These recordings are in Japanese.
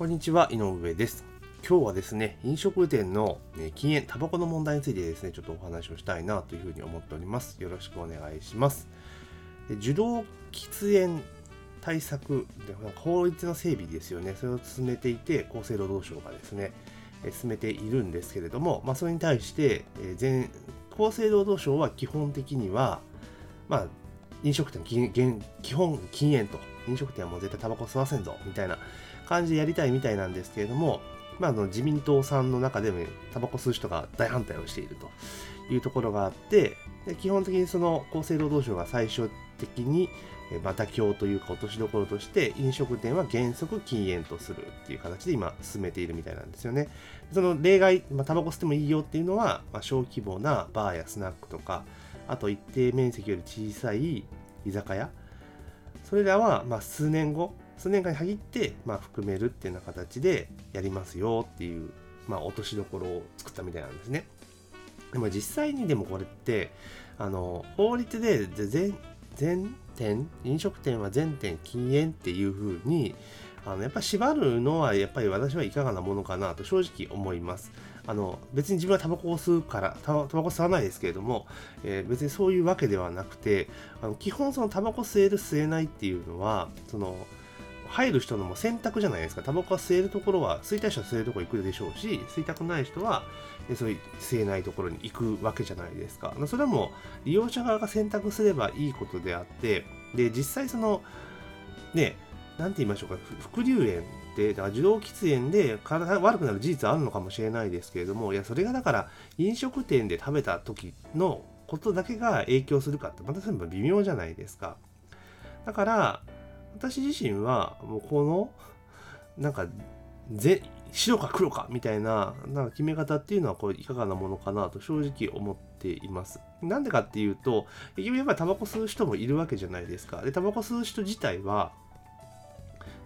こんにちは、井上です。今日はですね、飲食店のね禁煙、タバコの問題についてですね、ちょっとお話をしたいなというふうに思っております。よろしくお願いします。で受動喫煙対策で、法律の整備ですよね、それを進めていて、厚生労働省がですね、進めているんですけれども、まあ、それに対して、え全厚生労働省は基本的には、まあ、飲食店基本禁煙と飲食店はもう絶対タバコ吸わせんぞみたいな感じでやりたいみたいなんですけれども、まあ、の自民党さんの中でもタバコ吸う人が大反対をしているというところがあってで基本的にその厚生労働省が最終的にまあ妥協というか落としどころとして飲食店は原則禁煙とするっていう形で今進めているみたいなんですよね。その例外、まあ、タバコ吸ってもいいよっていうのは、まあ、小規模なバーやスナックとかあと一定面積より小さい居酒屋それらはま数年後数年間に限ってまあ含めるっていうような形でやりますよっていう、まあ、落としどころを作ったみたいなんですね。でも実際にでもこれってあの法律で全全店飲食店は全店禁煙っていうふうにあのやっぱ縛るのはやっぱり私はいかがなものかなと正直思います。あの別に自分はタバコを吸うからタバタバコ吸わないですけれども、えー別にそういうわけではなくてあの基本そのタバコ吸える吸えないっていうのはその入る人のも選択じゃないですか。タバコは吸えるところは吸いたい人は吸えるところ行くでしょうし吸いたくない人はそういう吸えないところに行くわけじゃないですか。それはもう利用者側が選択すればいいことであってで実際そのねなんて言いましょうか副流煙ってだから受動喫煙で体が悪くなる事実はあるのかもしれないですけれどもいやそれがだから飲食店で食べた時のことだけが影響するかってまたそれも微妙じゃないですか。だから私自身はもうこのなんかぜ白か黒かみたいななんか決め方っていうのはこれいかがなものかなと正直思っています。なんでかっていうと結局やっぱりタバコ吸う人もいるわけじゃないですか。でタバコ吸う人自体は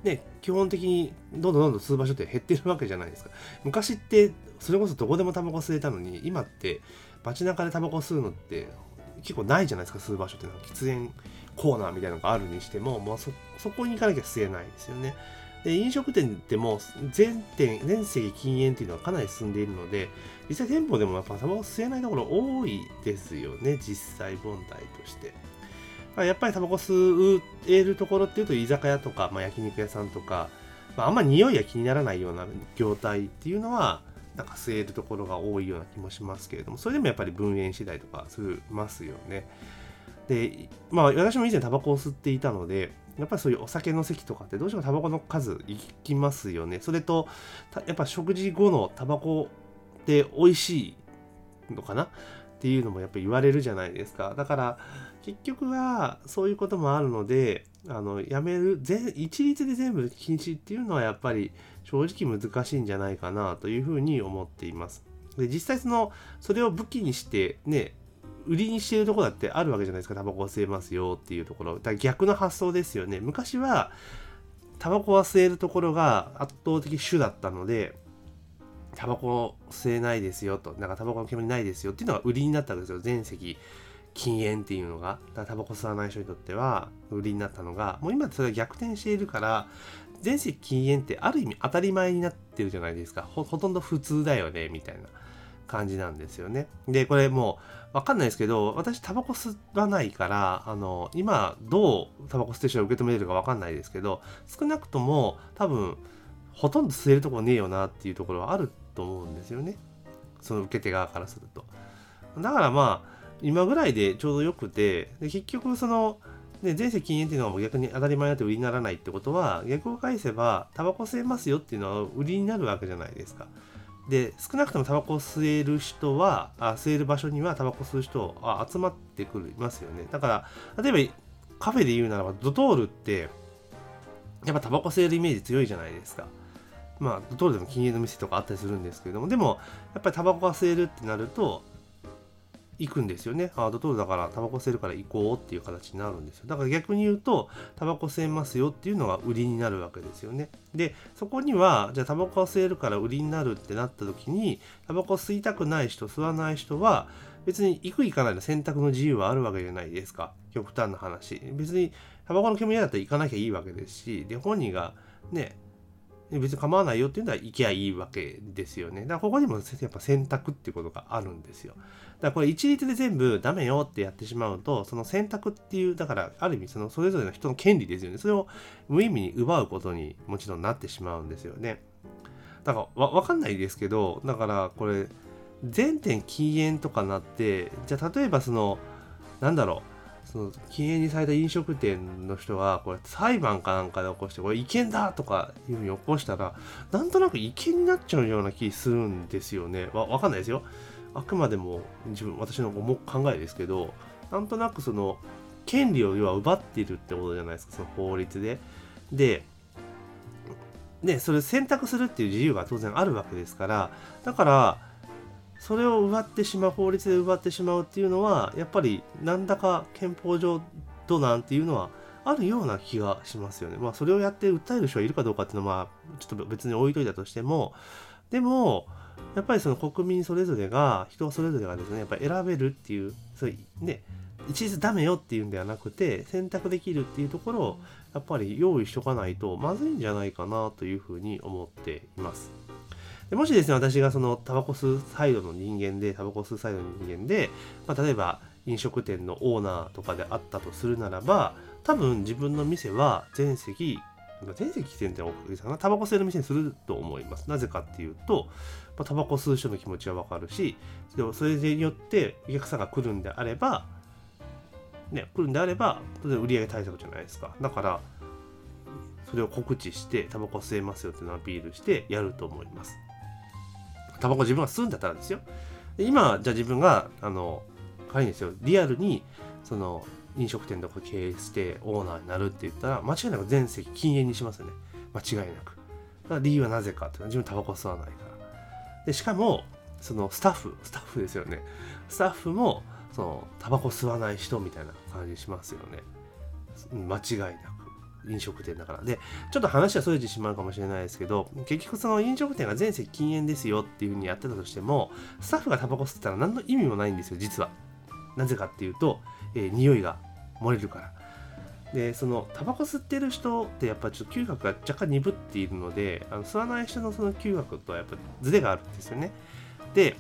ね、基本的にどんどんどんどん吸う場所って減ってるわけじゃないですか。昔ってそれこそどこでもタバコ吸えたのに今って街中でタバコ吸うのって結構ないじゃないですか吸う場所ってなんか喫煙コーナーみたいなのがあるにしても、まあ、そそこに行かなきゃ吸えないですよね。で飲食店でも全店全席禁煙っていうのはかなり進んでいるので実際店舗でもやっぱタバコ吸えないところ多いですよね実際問題として。まあやっぱりタバコ吸えるところっていうと居酒屋とか、まあ、焼肉屋さんとか、まあ、あんま匂いが気にならないような業態っていうのはなんか吸えるところが多いような気もしますけれどもそれでもやっぱり分煙次第とかしますよね。でまあ私も以前タバコを吸っていたのでやっぱりそういうお酒の席とかってどうしてもタバコの数いきますよね。それとやっぱ食事後のタバコって美味しいのかな？っていうのもやっぱり言われるじゃないですか。だから結局はそういうこともあるのであのやめる全一律で全部禁止っていうのはやっぱり正直難しいんじゃないかなというふうに思っています。で実際そのそれを武器にしてね売りにしているところだってあるわけじゃないですか。タバコは吸えますよっていうところ。だから逆の発想ですよね。昔はタバコは吸えるところが圧倒的主だったのでタバコ吸えないですよと。なんかタバコの煙ないですよっていうのが売りになったわけですよ。全席禁煙っていうのが。タバコ吸わない人にとっては売りになったのがもう今それが逆転しているから全席禁煙ってある意味当たり前になってるじゃないですか。ほとんど普通だよねみたいな感じなんですよね。でこれもうわかんないですけど私タバコ吸わないからあの今どうタバコ吸ってる人が受け止めれるかわかんないですけど少なくとも多分ほとんど吸えるとこねえよなっていうところはあると思うんですよね。その受け手側からすると。だからまあ今ぐらいでちょうどよくてで結局そのね、全席禁煙っていうのは逆に当たり前だと売りにならないってことは逆を返せばタバコ吸えますよっていうのは売りになるわけじゃないですか。で少なくともタバコを吸える人はあ吸える場所にはタバコ吸う人あ集まってくるいますよねだから例えばカフェで言うならばドトールってやっぱタバコ吸えるイメージ強いじゃないですかまあドトールでも禁煙の店とかあったりするんですけれどもでもやっぱりタバコが吸えるってなると行くんですよね。あドトールだからタバコ吸えるから行こうっていう形になるんですよ。だから逆に言うと、タバコ吸えますよっていうのが売りになるわけですよね。で、そこには、じゃあタバコ吸えるから売りになるってなった時に、タバコ吸いたくない人、吸わない人は、別に行く行かないの選択の自由はあるわけじゃないですか。極端な話。別に、タバコの煙だったら行かなきゃいいわけですし、で、本人がね、別に構わないよっていうのは行きゃいいわけですよね。だからここにもやっぱ選択っていうことがあるんですよ。だからこれ一律で全部ダメよってやってしまうと、その選択っていう、だからある意味そのそれぞれの人の権利ですよね。それを無意味に奪うことにもちろんなってしまうんですよね。だからわかんないですけど、だからこれ、全店禁煙とかなって、じゃあ例えばその、なんだろう、その禁煙にされた飲食店の人がこれ裁判かなんかで起こしてこれ違憲だとかいうふうに起こしたらなんとなく違憲になっちゃうような気するんですよね。わ分かんないですよ。あくまでも自分私の考えですけどなんとなくその権利を要は奪っているってことじゃないですかその法律で。ででそれ選択するっていう自由が当然あるわけですからだからそれを奪ってしまう法律で奪ってしまうっていうのはやっぱりなんだか憲法上どなんていうのはあるような気がしますよね。まあそれをやって訴える人がいるかどうかっていうのはちょっと別に置いといたとしてもでもやっぱりその国民それぞれが人それぞれがですねやっぱ選べるっていうそういうね一律ダメよっていうんではなくて選択できるっていうところをやっぱり用意しとかないとまずいんじゃないかなというふうに思っています。でもしですね、私がそのタバコ吸うサイドの人間で、タバコ吸うサイドの人間で、まあ、例えば飲食店のオーナーとかであったとするならば、多分自分の店は全席、全席店っておかげさな、タバコ吸える店にすると思います。なぜかっていうと、まあ、タバコ吸う人の気持ちはわかるし、でもそれによってお客さんが来るんであれば、ね、来るんであれば、当然売上対策じゃないですか。だから、それを告知して、タバコ吸えますよっていうのをアピールしてやると思います。タバコ自分が吸うんだったらですよ。今、じゃあ自分が、あの、仮にですよ、リアルに、その、飲食店とか経営してオーナーになるって言ったら、間違いなく全席禁煙にしますよね。間違いなく。理由はなぜかっていうのは自分タバコ吸わないから。で、しかも、そのスタッフ、スタッフですよね。スタッフも、その、タバコ吸わない人みたいな感じしますよね。間違いなく。飲食店だから。で、ちょっと話はそれてしまうかもしれないですけど、結局その飲食店が全席禁煙ですよっていう風にやってたとしても、スタッフがタバコ吸ってたら何の意味もないんですよ、実は。なぜかっていうと、えー、匂いが漏れるから。で、そのタバコ吸ってる人ってやっぱちょっと嗅覚が若干鈍っているので、あの吸わない人のその嗅覚とはやっぱズレがあるんですよね。で、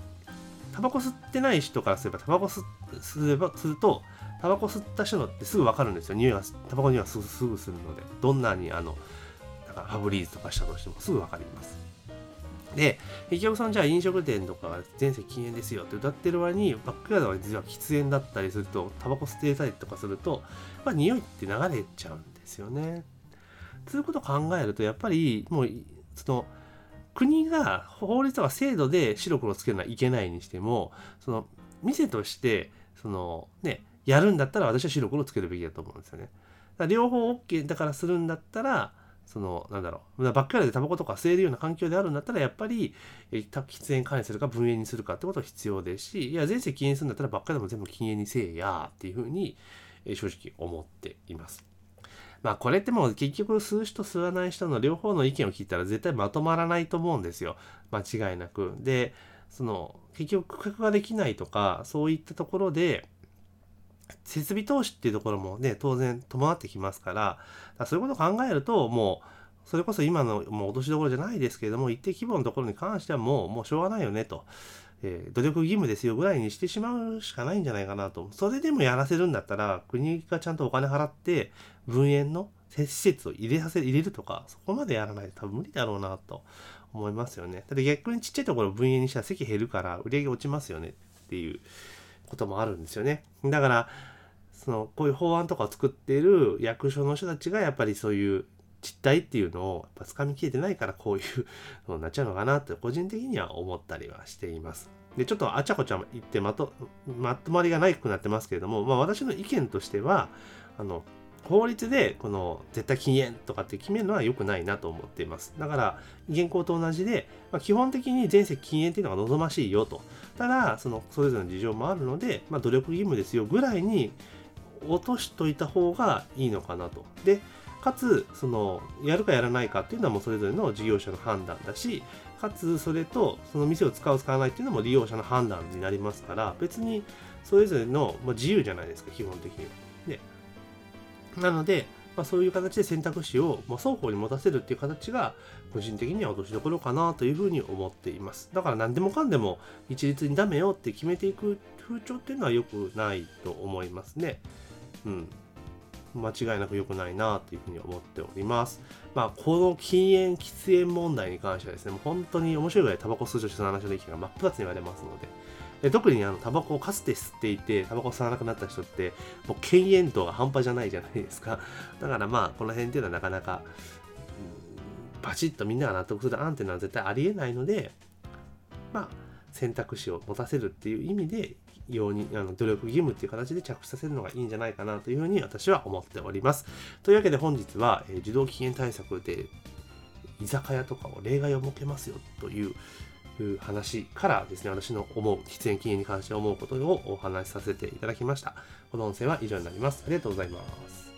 タバコ吸ってない人からすれば、タバコ吸ればすると、タバコ吸った人のってすぐ分かるんですよ。匂いがタバコにはすぐすぐするので。どんなにあのなんかファブリーズとかしたとしてもすぐ分かります。で結局そのじゃあ飲食店とかが全席禁煙ですよって歌ってる割にバックヤードが実は喫煙だったりするとタバコ吸ってたりとかするとまあ匂いって流れちゃうんですよね。ということを考えるとやっぱりもうその国が法律とか制度で白黒つけるのはいけないにしてもその店としてそのねやるんだったら私は白黒つけるべきだと思うんですよね。だ両方 OK だからするんだったら、その、なんだろう、バックヤードでタバコとか吸えるような環境であるんだったら、やっぱり、喫煙管理するか分煙にするかってことは必要ですし、いや、全席禁煙するんだったら、バックヤードも全部禁煙にせえやっていうふうに、正直思っています。まあこれってもう結局吸う人吸わない人の両方の意見を聞いたら絶対まとまらないと思うんですよ。間違いなく。で、その結局区画ができないとかそういったところで設備投資っていうところもね、当然伴ってきますから、からそういうことを考えると、もう、それこそ今のもう落としどころじゃないですけれども、一定規模のところに関してはもう、もうしょうがないよねと。えー、努力義務ですよぐらいにしてしまうしかないんじゃないかなと。それでもやらせるんだったら、国がちゃんとお金払って、分煙の施設を入れさせ、入れるとか、そこまでやらないと多分無理だろうなと思いますよね。ただ逆にちっちゃいところ分煙にしたら席減るから売り上げ落ちますよねっていうこともあるんですよね。だから、そのこういう法案とかを作っている役所の人たちがやっぱりそういう実態っていうのをやっぱ掴みきれてないからこういうのになっちゃうのかなって個人的には思ったりはしています。で、ちょっとあちゃこちゃ言ってまと、まとまりがないくなってますけれども、まあ私の意見としては、あの、法律でこの絶対禁煙とかって決めるのは良くないなと思っています。だから、現行と同じで、まあ、基本的に全席禁煙っていうのが望ましいよと。ただ、その、それぞれの事情もあるので、まあ、努力義務ですよぐらいに落としといた方がいいのかなと。で、かつ、その、やるかやらないかっていうのはもうそれぞれの事業者の判断だし、かつ、それと、その店を使う、使わないっていうのも利用者の判断になりますから、別にそれぞれの、ま、自由じゃないですか、基本的には。なので、まあ、そういう形で選択肢を、まあ、双方に持たせるっていう形が個人的には落としどころかなというふうに思っています。だから何でもかんでも一律にダメよって決めていく風潮っていうのは良くないと思いますね。うん。間違いなく良くないなというふうに思っております。まあ、この禁煙、喫煙問題に関してはですね、もう本当に面白いぐらいタバコ吸う女子の話の意見が真っ二つに言われますので、で特にあのタバコをかつて吸っていて、タバコ吸わなくなった人って、もう禁煙度が半端じゃないじゃないですか。だからまあ、この辺っていうのはなかなか、うん、バチッとみんなが納得する案っていうのは絶対ありえないので、まあ、選択肢を持たせるっていう意味で、ようにあの努力義務っていう形で着手させるのがいいんじゃないかなというふうに私は思っております。というわけで本日は、えー、受動期限対策で居酒屋とかを例外を設けますよといういう話からですね、私の思う、喫煙禁煙に関して思うことをお話しさせていただきました。この音声は以上になります。ありがとうございます。